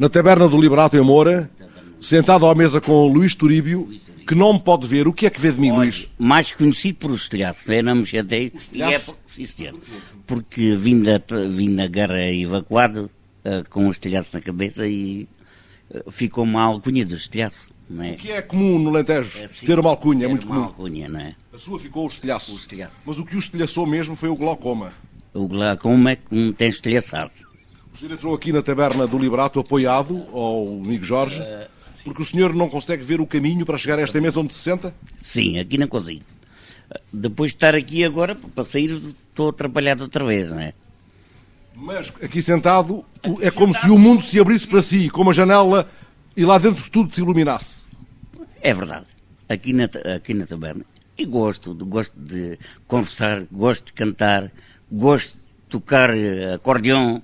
na taberna do Liberato em Moura, sentado à mesa com o Luís Turíbio, que não me pode ver. O que é que vê de mim, Luís? Mais conhecido por os telhaços, eu não me chatei. E é, sim. Porque vim da, vim da guerra evacuado eh, com os telhaços na cabeça e eh, ficou uma alcunha dos telhaços. Não é? O que é comum no Lentejo? É ter uma alcunha, é ter muito uma comum. alcunha, não é? A sua ficou o estilhaço. O estilhaço. Mas o que o estilhaçou mesmo foi o glaucoma. O glaucoma é que tem estilhaçado. O senhor entrou aqui na taberna do Liberato apoiado ao amigo Jorge, porque o senhor não consegue ver o caminho para chegar a esta mesa onde se senta? Sim, aqui não consigo. Depois de estar aqui agora, para sair, estou atrapalhado outra vez, não é? Mas aqui sentado é como se o mundo se abrisse para si, com uma janela e lá dentro tudo se iluminasse. É verdade. Aqui na, aqui na taberna. E gosto, gosto de conversar, gosto de cantar, gosto de tocar eh, acordeão.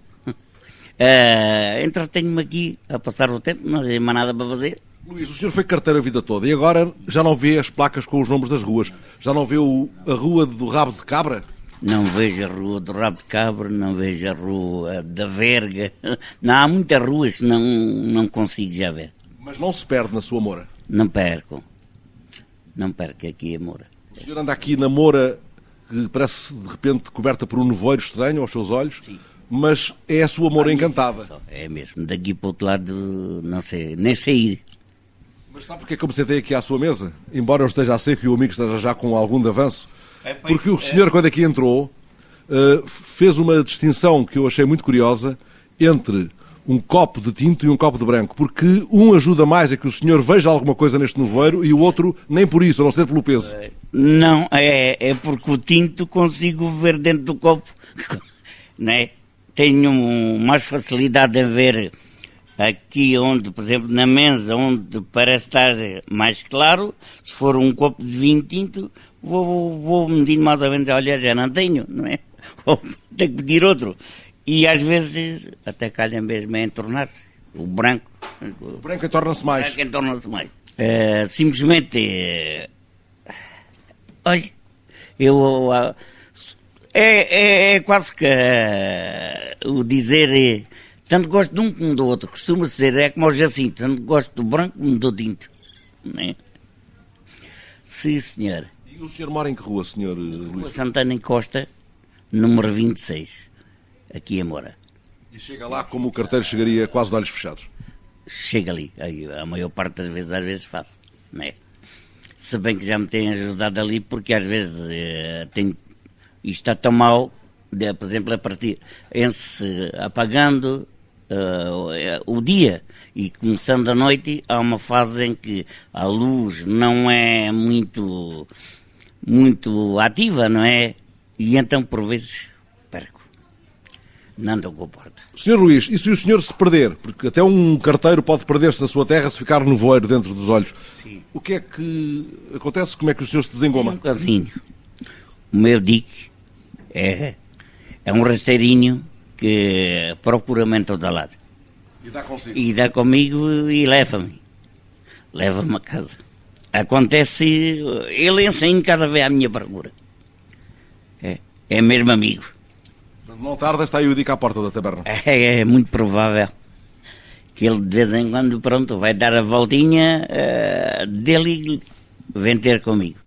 Eh, Entretenho-me aqui a passar o tempo, não tem mais nada para fazer. Luís, o senhor foi carteiro a vida toda e agora já não vê as placas com os nomes das ruas? Já não vê o- a rua do rabo de cabra? Não vejo a rua do Rabo de Cabra, não vejo a rua da Verga. Não, há muitas ruas que não, não consigo já ver. Mas não se perde na sua Moura. Não perco. Não perco aqui a Moura. O senhor anda aqui na Moura que parece de repente coberta por um nevoeiro estranho aos seus olhos, Sim. Mas é a sua Moura encantada. É mesmo. Daqui para o outro lado, não sei, nem sair. Mas sabe porque é que eu me sentei aqui à sua mesa? Embora eu esteja a seco e o amigo esteja já com algum de avanço. Porque o senhor, quando aqui entrou, eh, fez uma distinção que eu achei muito curiosa entre um copo de tinto e um copo de branco. Porque um ajuda mais a que o senhor veja alguma coisa neste nevoeiro e o outro nem por isso, a não ser pelo peso. Não, é, é porque o tinto consigo ver dentro do copo. né? Tenho mais facilidade em ver aqui onde, por exemplo, na mesa, onde parece estar mais claro. Se for um copo de vinho tinto, vou, vou, vou medindo mais ou menos. Olha, já não tenho, não é? Ou tenho que pedir outro. E às vezes até calha mesmo a entornar-se. O branco. O branco torna-se mais. É quem torna-se mais. Eh, simplesmente. eh, olha, eu. ah, é, é, é quase que eh, o dizer. eh, tanto gosto de um como do outro. Costuma dizer, é como o Jacinto, tanto gosto do branco como do tinto. Né? Sim, senhor. E o senhor mora em que rua, senhor eh, Rua Luís? Santana em Costa, número 26, aqui em Moura. E chega lá como o carteiro chegaria quase de olhos fechados. chega ali. A maior parte das vezes, às vezes faço. Né? Se bem que já me têm ajudado ali, porque às vezes eh, tenho, isto está tão mal, de, por exemplo, a partir, em-se apagando eh, o dia e começando a noite, há uma fase em que a luz não é muito, muito ativa, não é? E então, por vezes, perco. Não ando com a porta. Senhor Luís, e se o senhor se perder? Porque até um carteiro pode perder-se na sua terra se ficar no voeiro dentro dos olhos. Sim. O que é que acontece? Como é que o senhor se desengoma? Um casinho. O meu dique é, é um rasteirinho que procura-me em todo lado. E dá consigo. E dá comigo e leva-me. Leva-me a casa. Acontece, ele ensina cada vez à minha procura. É, é mesmo amigo. Não tarda, está aí o dica à porta da taberna. É, é muito provável que ele de vez em quando, pronto, vai dar a voltinha eh, dele e vem ter comigo.